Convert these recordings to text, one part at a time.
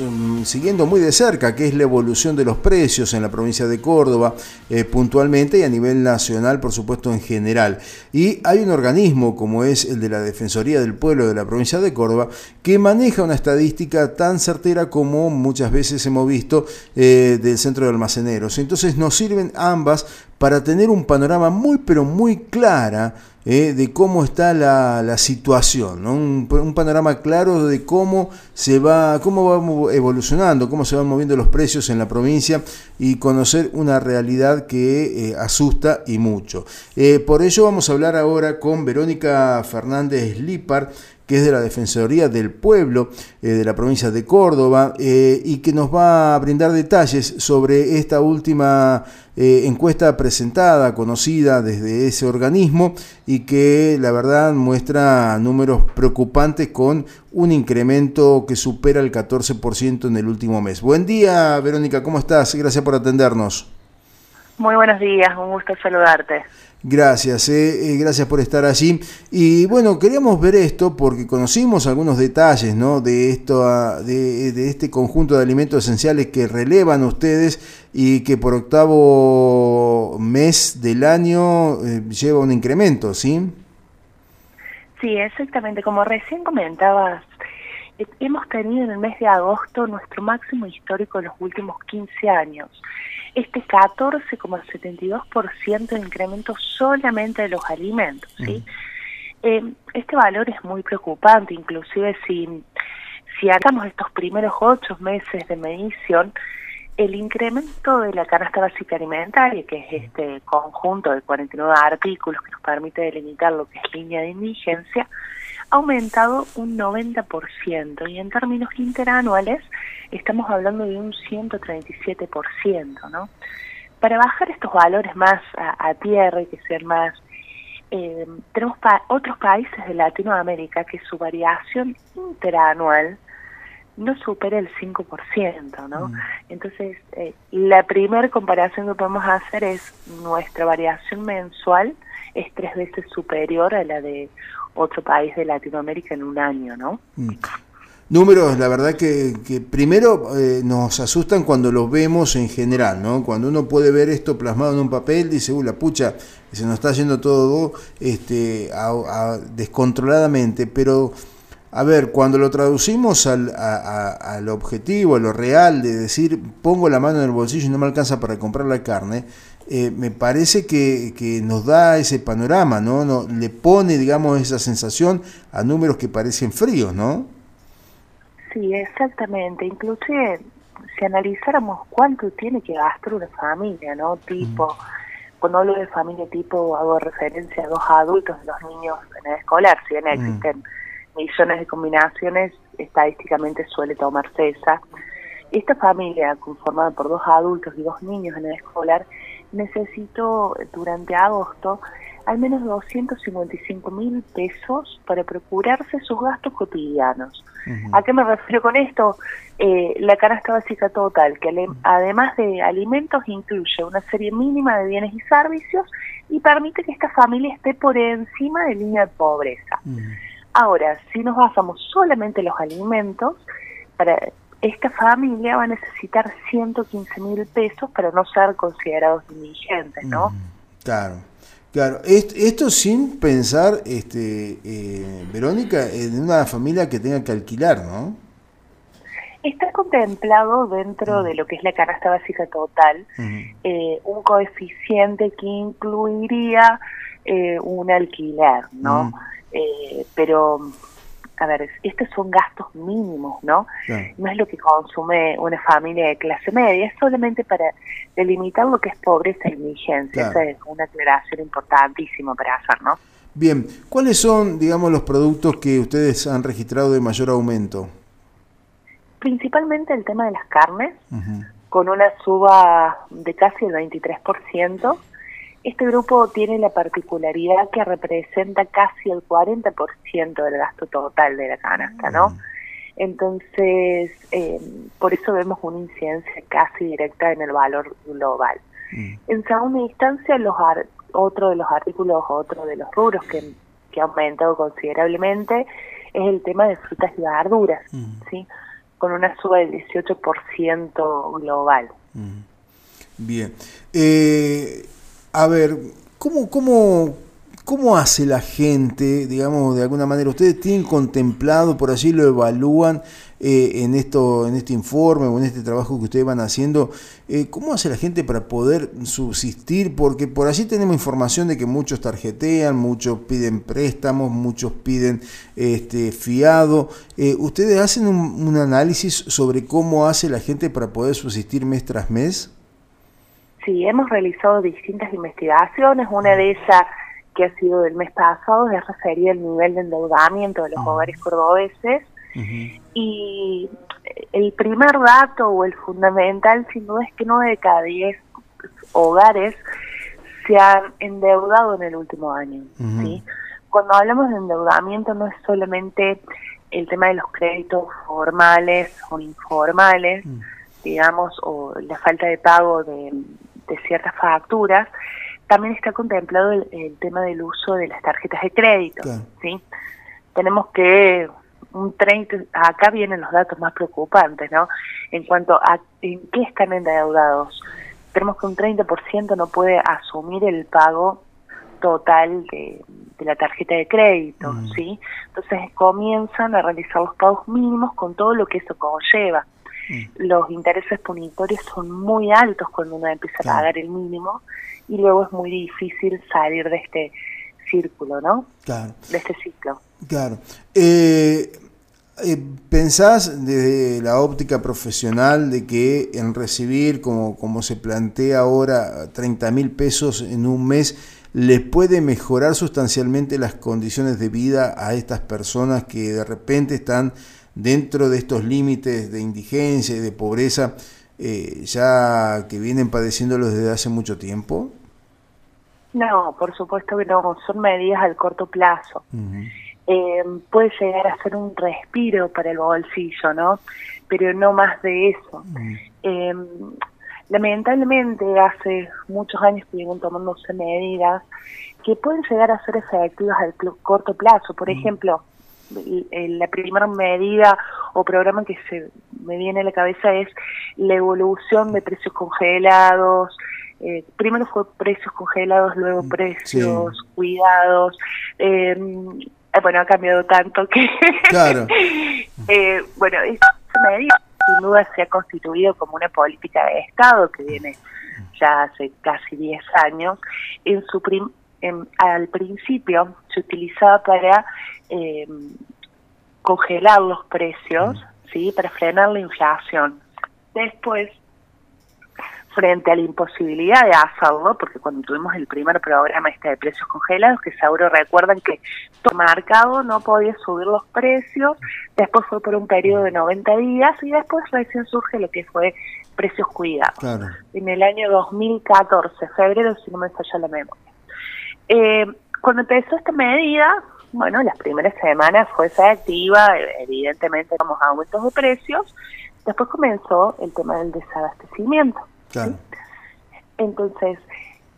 Mm, siguiendo muy de cerca qué es la evolución de los precios en la provincia de Córdoba eh, puntualmente y a nivel nacional por supuesto en general. Y hay un organismo como es el de la Defensoría del Pueblo de la provincia de Córdoba que maneja una estadística tan certera como muchas veces hemos visto eh, del centro de almaceneros. Entonces nos sirven ambas para tener un panorama muy pero muy clara eh, de cómo está la, situación, un, panorama claro de cómo se va, cómo va evolucionando, cómo se van moviendo los precios en la provincia y conocer una realidad que eh, asusta y mucho. Eh, por ello vamos a hablar ahora con Verónica Fernández Lipar, que es de la Defensoría del Pueblo de la provincia de Córdoba y que nos va a brindar detalles sobre esta última eh, encuesta presentada, conocida desde ese organismo y que la verdad muestra números preocupantes con un incremento que supera el 14% en el último mes. Buen día, Verónica, ¿cómo estás? Gracias por atendernos. Muy buenos días, un gusto saludarte. Gracias, eh, eh, gracias por estar allí. Y bueno, queríamos ver esto porque conocimos algunos detalles ¿no? de, esto, ah, de, este conjunto de alimentos esenciales que relevan ustedes y que por octavo mes del año eh, lleva un incremento, ¿sí? Sí, exactamente. Como recién comentabas, hemos tenido en el mes de agosto nuestro máximo histórico en los últimos 15 años este 14,72% de incremento solamente de los alimentos. ¿sí? Eh, este valor es muy preocupante, inclusive si, si hagamos estos primeros ocho meses de medición, el incremento de la canasta básica alimentaria, que es este conjunto de 49 artículos que nos permite delimitar lo que es línea de indigencia, ha aumentado un 90% y en términos interanuales estamos hablando de un 137%, ¿no? Para bajar estos valores más a, tierra y que ser más... Eh, tenemos otros países de Latinoamérica que su variación interanual no supera el 5%, ¿no? Mm. Entonces, eh, la primera comparación que podemos hacer es nuestra variación mensual es tres veces superior a la de otro país de Latinoamérica en un año, ¿no? Mm. Números, la verdad que, primero eh, nos asustan cuando los vemos en general, ¿no? Cuando uno puede ver esto plasmado en un papel, dice, uy, la pucha, se nos está yendo todo este, descontroladamente, pero a ver, cuando lo traducimos al, al objetivo, a lo real de decir, pongo la mano en el bolsillo y no me alcanza para comprar la carne, eh, me parece que, que, nos da ese panorama, ¿no? ¿no? Le pone, digamos, esa sensación a números que parecen fríos, ¿no? Sí, exactamente. Inclusive, si analizáramos cuánto tiene que gastar una familia, ¿no? Tipo, cuando hablo de familia tipo, hago referencia a dos adultos y dos niños en el escolar, si bien existen millones de combinaciones, estadísticamente suele tomarse esa. Esta familia, conformada por dos adultos y dos niños en el escolar, necesito durante agosto al menos 255 mil pesos para procurarse sus gastos cotidianos. ¿A qué me refiero con esto? Eh, la canasta básica total, que además de alimentos incluye una serie mínima de bienes y servicios y permite que esta familia esté por encima de línea de pobreza. Ahora, si nos basamos solamente en los alimentos, para esta familia va a necesitar 115 mil pesos para no ser considerados indigentes, ¿no? claro. Claro, esto, sin pensar, este, eh, Verónica, en una familia que tenga que alquilar, ¿no? Está contemplado dentro de lo que es la canasta básica total eh, un coeficiente que incluiría eh, un alquiler, ¿no? Eh, pero, a ver, estos son gastos mínimos, ¿no? No es lo que consume una familia de clase media, es solamente para delimitar lo que es pobreza e indigencia. Esa es una aclaración importantísima para hacer, ¿no? Bien, ¿cuáles son, digamos, los productos que ustedes han registrado de mayor aumento? Principalmente el tema de las carnes, con una suba de casi el 23%, este grupo tiene la particularidad que representa casi el 40% del gasto total de la canasta, ¿no? Mm. Entonces, eh, por eso vemos una incidencia casi directa en el valor global. Mm. En segunda instancia, los otro de los artículos, otro de los rubros que, que ha aumentado considerablemente es el tema de frutas y verduras, mm. ¿sí? con una suba del 18% global. Bien. Eh, a ver, ¿cómo, cómo, ¿cómo hace la gente, digamos, de alguna manera? ¿Ustedes tienen contemplado, por allí lo evalúan eh, en, esto, en este informe o en este trabajo que ustedes van haciendo? Eh, ¿Cómo hace la gente para poder subsistir? Porque por allí tenemos información de que muchos tarjetean, muchos piden préstamos, muchos piden este, fiado. Eh, ¿Ustedes hacen un, un análisis sobre cómo hace la gente para poder subsistir mes tras mes? Sí, hemos realizado distintas investigaciones. Una de ellas, que ha sido del mes pasado, es referida al nivel de endeudamiento de los hogares cordobeses. Y el primer dato o el fundamental, sin duda, es que 9 de cada 10 hogares se han endeudado en el último año. ¿sí? Cuando hablamos de endeudamiento, no es solamente el tema de los créditos formales o informales, digamos, o la falta de pago de de ciertas facturas, también está contemplado el, tema del uso de las tarjetas de crédito. ¿sí? Tenemos que un 30, acá vienen los datos más preocupantes, ¿no? En cuanto a en qué están endeudados. Tenemos que un 30% no puede asumir el pago total de, la tarjeta de crédito, mm. ¿sí? Entonces comienzan a realizar los pagos mínimos con todo lo que eso conlleva. Mm. los intereses punitorios son muy altos cuando uno empieza a pagar el mínimo y luego es muy difícil salir de este círculo, ¿no? Claro. De este ciclo. Claro. Eh, eh, ¿Pensás desde la óptica profesional de que en recibir, como, como se plantea ahora, 30 mil pesos en un mes, les puede mejorar sustancialmente las condiciones de vida a estas personas que de repente están dentro de estos límites de indigencia y de pobreza eh, ya que vienen padeciéndolos desde hace mucho tiempo? No, por supuesto que no, son medidas al corto plazo. Eh, puede llegar a ser un respiro para el bolsillo, ¿no? Pero no más de eso. Eh, lamentablemente hace muchos años que vienen tomándose medidas que pueden llegar a ser efectivas al corto plazo. Por ejemplo, la primera medida o programa que se me viene a la cabeza es la evolución de precios congelados. Eh, primero fue precios congelados, luego mm, precios cuidados. Eh, eh, bueno, ha cambiado tanto que... Claro. eh, bueno, esta medida sin duda se ha constituido como una política de Estado que viene ya hace casi 10 años. En su prim al principio se utilizaba para eh, congelar los precios, mm. ¿sí? Para frenar la inflación. Después, frente a la imposibilidad de hacerlo, porque cuando tuvimos el primer programa este de precios congelados, que seguro recuerdan que todo marcado no podía subir los precios, después fue por un periodo de 90 días y después recién surge lo que fue precios cuidados. En el año 2014, febrero, si no me falla la memoria. Eh, cuando empezó esta medida, bueno, las primeras semanas fue efectiva, evidentemente vamos a aumentos de precios, después comenzó el tema del desabastecimiento. Entonces,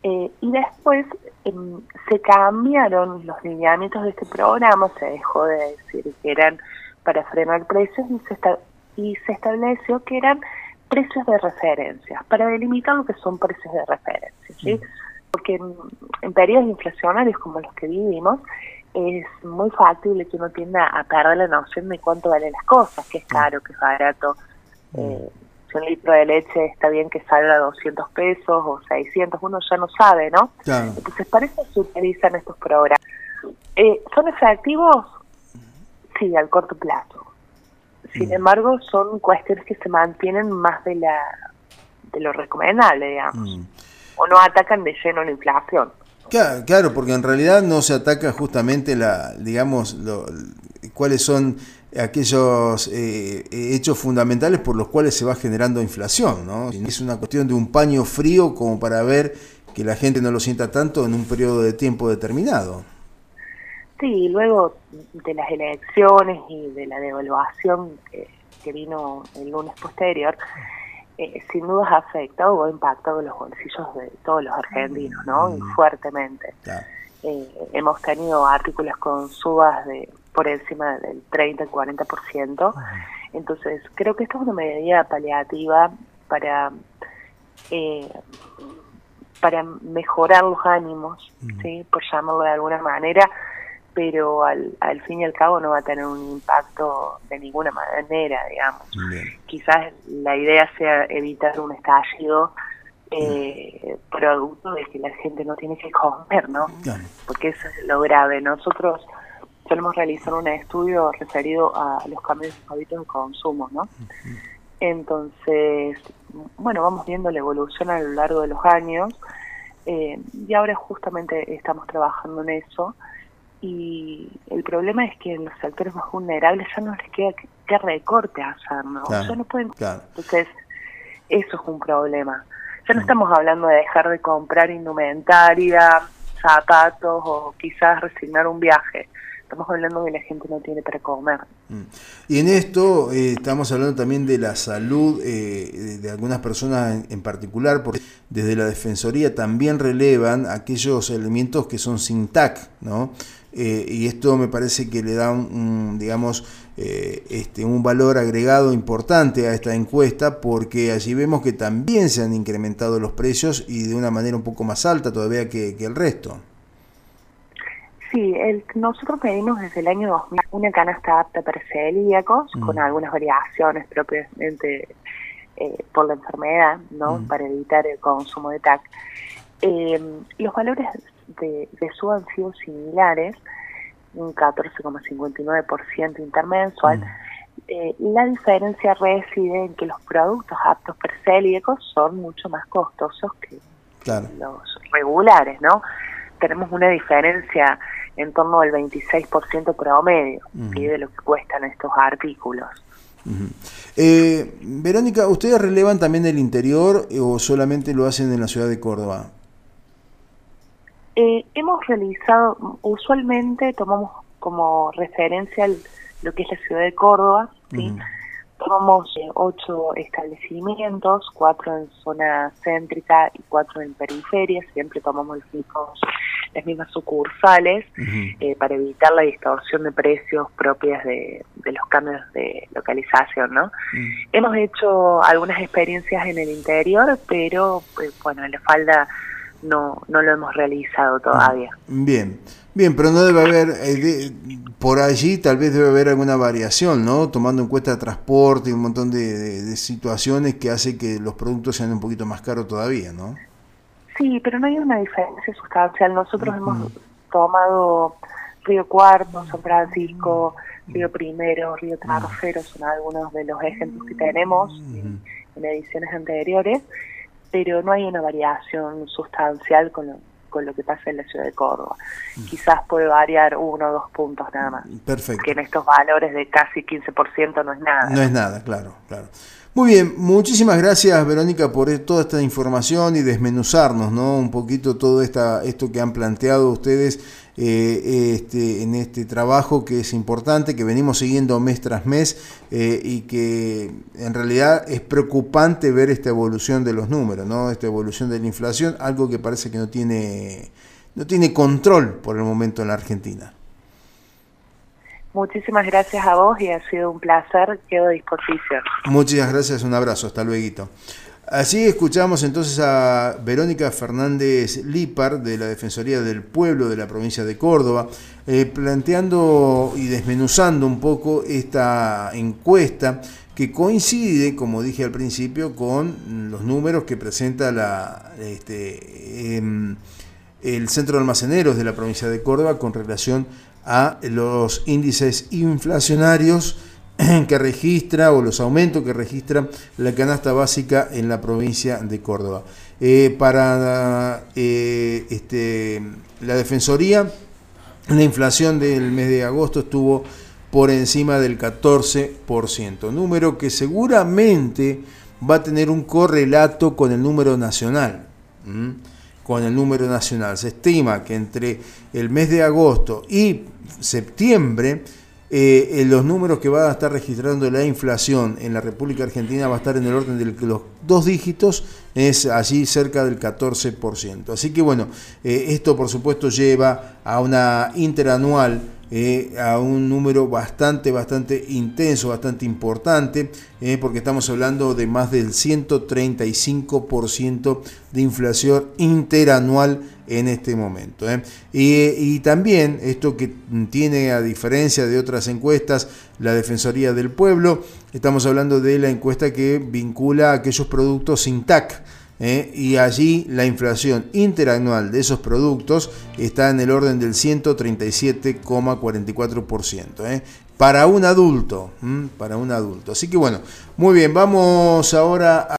eh, y después em, se cambiaron los lineamientos de este programa, se dejó de decir que eran para frenar precios y se, y se estableció que eran precios de referencia, para delimitar lo que son precios de referencia. ¿sí? Porque en, periodos inflacionarios como los que vivimos, es muy factible que uno tienda a perder la noción de cuánto valen las cosas, que es caro, que es barato. Mm. Eh, si un litro de leche está bien que salga 200 pesos o 600, uno ya no sabe, ¿no? Entonces, para eso se utilizan estos programas. Eh, ¿Son efectivos? Sí, al corto plazo. Sin mm. embargo, son cuestiones que se mantienen más de la de lo recomendable, digamos. Mm o no atacan de lleno la inflación. Claro, porque en realidad no se ataca justamente la, digamos, lo, cuáles son aquellos eh, hechos fundamentales por los cuales se va generando inflación, ¿no? Es una cuestión de un paño frío como para ver que la gente no lo sienta tanto en un periodo de tiempo determinado. Sí, luego de las elecciones y de la devaluación que, que vino el lunes posterior, eh, sin duda ha afectado o ha impactado los bolsillos de todos los argentinos, ¿no? Mm. fuertemente. Eh, hemos tenido artículos con subas de por encima del 30 40%. Entonces, creo que esto es una medida paliativa para eh, para mejorar los ánimos, ¿sí? por llamarlo de alguna manera, pero al, al fin y al cabo no va a tener un impacto de ninguna manera, digamos. Quizás la idea sea evitar un estallido eh, producto de que la gente no tiene que comer, ¿no? Porque eso es lo grave. Nosotros solemos realizar un estudio referido a los cambios de hábitos de consumo, ¿no? Entonces, bueno, vamos viendo la evolución a lo largo de los años eh, y ahora justamente estamos trabajando en eso y el problema es que en los sectores más vulnerables ya no les queda qué recorte hacer, ¿no? ya no pueden... Entonces, eso es un problema. Ya no estamos hablando de dejar de comprar indumentaria, zapatos o quizás resignar un viaje estamos hablando de la gente no tiene para comer. Mm. Y en esto eh, estamos hablando también de la salud eh, de, algunas personas en, particular, porque desde la Defensoría también relevan aquellos elementos que son sin TAC, ¿no? Eh, y esto me parece que le da un, digamos, este, un valor agregado importante a esta encuesta porque allí vemos que también se han incrementado los precios y de una manera un poco más alta todavía que el resto. Sí, el, nosotros pedimos desde el año 2000 una canasta apta para celíacos, mm. con algunas variaciones propiamente eh, por la enfermedad, ¿no? Mm. Para evitar el consumo de TAC. Eh, los valores de, de SU han sido similares, un 14,59% intermensual. Mm. Eh, la diferencia reside en que los productos aptos para celíacos son mucho más costosos que los regulares, ¿no? Tenemos una diferencia en torno al 26% promedio de lo que cuestan estos artículos. eh, Verónica, ¿ustedes relevan también el interior eh, o solamente lo hacen en la ciudad de Córdoba? Eh, hemos realizado, usualmente tomamos como referencia lo que es la ciudad de Córdoba, ¿sí? Tomamos eh, ocho establecimientos, cuatro en zona céntrica y cuatro en periferia, siempre tomamos los mismos las mismas sucursales eh, para evitar la distorsión de precios propias de, los cambios de localización, ¿no? Hemos hecho algunas experiencias en el interior, pero pues, bueno, en la falda no, no lo hemos realizado todavía. Bien, bien, pero no debe haber, eh, por allí tal vez debe haber alguna variación, ¿no? Tomando en cuenta transporte y un montón de, de situaciones que hace que los productos sean un poquito más caros todavía, ¿no? Sí, pero no hay una diferencia sustancial. Nosotros hemos tomado Río Cuarto, San Francisco, Río Primero, Río Tercero, son algunos de los ejemplos que tenemos en, ediciones anteriores, pero no hay una variación sustancial con lo, con lo que pasa en la ciudad de Córdoba. Quizás puede variar uno o dos puntos nada más. Perfecto. Que en estos valores de casi 15% no es nada. No es nada, claro, claro. Muy bien, muchísimas gracias Verónica por e-, toda esta información y desmenuzarnos ¿no? un poquito todo esta, esto que han planteado ustedes eh, este, en este trabajo que es importante, que venimos siguiendo mes tras mes eh, y que en realidad es preocupante ver esta evolución de los números, ¿no? esta evolución de la inflación, algo que parece que no tiene, no tiene control por el momento en la Argentina. Muchísimas gracias a vos y ha sido un placer, quedo a disposición. Muchas gracias, un abrazo, hasta luego. Así escuchamos entonces a Verónica Fernández Lipar de la Defensoría del Pueblo de la provincia de Córdoba, eh, planteando y desmenuzando un poco esta encuesta que coincide, como dije al principio, con los números que presenta la, este, em, el Centro de Almaceneros de la provincia de Córdoba con relación a los índices inflacionarios que registra o los aumentos que registra la canasta básica en la provincia de Córdoba. Eh, para eh, este, la Defensoría, la inflación del mes de agosto estuvo por encima del 14%, número que seguramente va a tener un correlato con el número nacional con el número nacional. Se estima que entre el mes de agosto y septiembre eh, los números que va a estar registrando la inflación en la República Argentina va a estar en el orden de los dos dígitos, es allí cerca del 14%. Así que bueno, eh, esto por supuesto lleva a una interanual eh, a un número bastante, bastante intenso, bastante importante, eh, porque estamos hablando de más del 135% de inflación interanual en este momento. ¿eh? Y, también esto que tiene, a diferencia de otras encuestas, la Defensoría del Pueblo, estamos hablando de la encuesta que vincula aquellos productos sin TAC. ¿Eh? y allí la inflación interanual de esos productos está en el orden del 137,44%. ¿eh? Para un adulto, para un adulto. Así que bueno, muy bien, vamos ahora a...